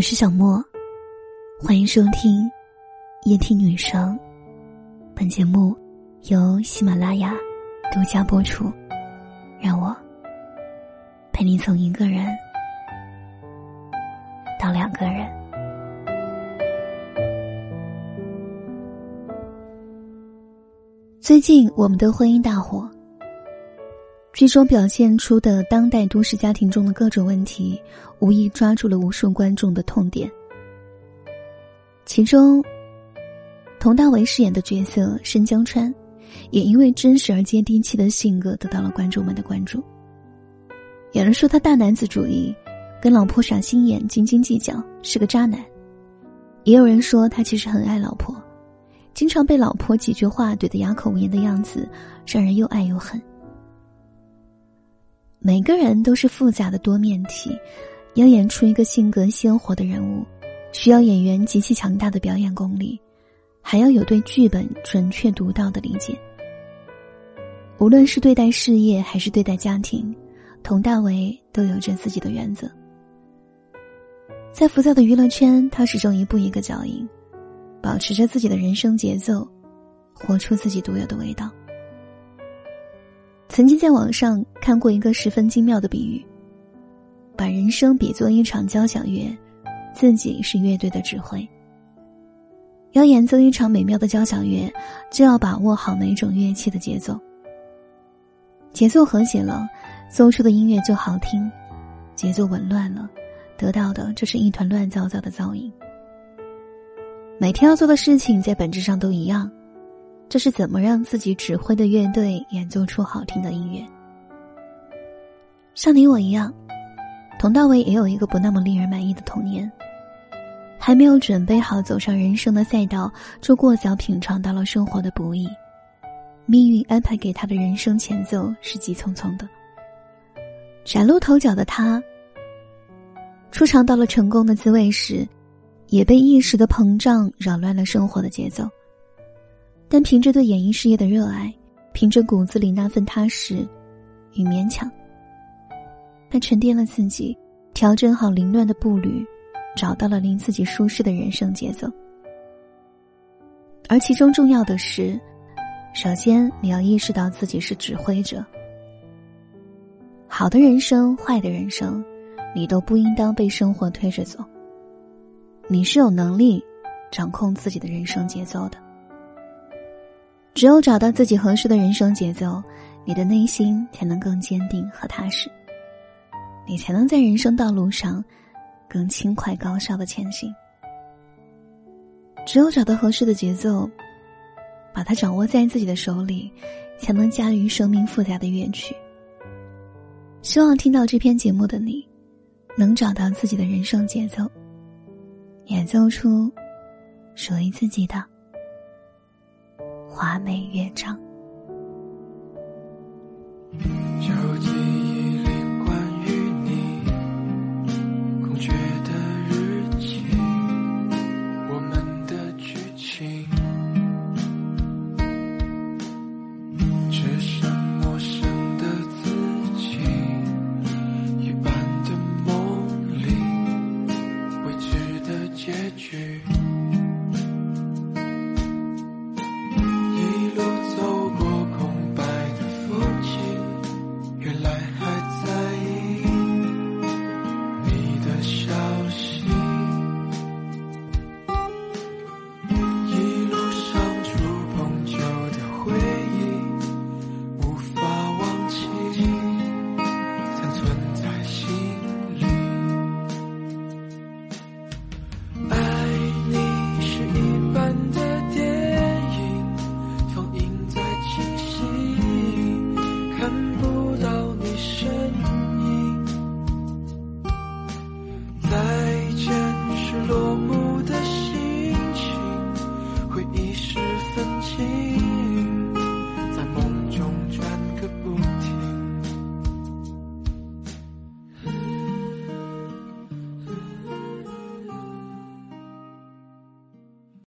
我是小莫，欢迎收听夜听女生。本节目由喜马拉雅独家播出。让我陪你从一个人到两个人。最近我们的婚姻大火。剧中表现出的当代都市家庭中的各种问题，无疑抓住了无数观众的痛点。其中，佟大为饰演的角色申江川，也因为真实而接地气的性格得到了观众们的关注。有人说他大男子主义，跟老婆耍心眼、斤斤计较，是个渣男；也有人说他其实很爱老婆，经常被老婆几句话怼得哑口无言的样子，让人又爱又恨。每个人都是复杂的多面体，要演出一个性格鲜活的人物，需要演员极其强大的表演功力，还要有对剧本准确独到的理解。无论是对待事业还是对待家庭，佟大为都有着自己的原则。在浮躁的娱乐圈，他始终一步一个脚印，保持着自己的人生节奏，活出自己独有的味道。曾经在网上看过一个十分精妙的比喻，把人生比作一场交响乐，自己是乐队的指挥。要演奏一场美妙的交响乐，就要把握好每种乐器的节奏。节奏和谐了，奏出的音乐就好听；节奏紊乱了，得到的就是一团乱糟糟的噪音。每天要做的事情在本质上都一样。这是怎么让自己指挥的乐队演奏出好听的音乐？像你我一样，佟大为也有一个不那么令人满意的童年，还没有准备好走上人生的赛道，就过早品尝到了生活的不易。命运安排给他的人生前奏是急匆匆的。崭露头角的他，初尝到了成功的滋味时，也被一时的膨胀扰乱了生活的节奏。但凭着对演艺事业的热爱，凭着骨子里那份踏实与勉强，他沉淀了自己，调整好凌乱的步履，找到了令自己舒适的人生节奏。而其中重要的是，首先你要意识到自己是指挥者。好的人生，坏的人生，你都不应当被生活推着走。你是有能力掌控自己的人生节奏的。只有找到自己合适的人生节奏，你的内心才能更坚定和踏实，你才能在人生道路上更轻快高效的前行。只有找到合适的节奏，把它掌握在自己的手里，才能驾驭生命复杂的乐曲。希望听到这篇节目的你，能找到自己的人生节奏，演奏出属于自己的。华美乐章。旧记忆里关于你空缺的日记，我们的剧情，只剩陌生的自己，一般的梦里，未知的结局。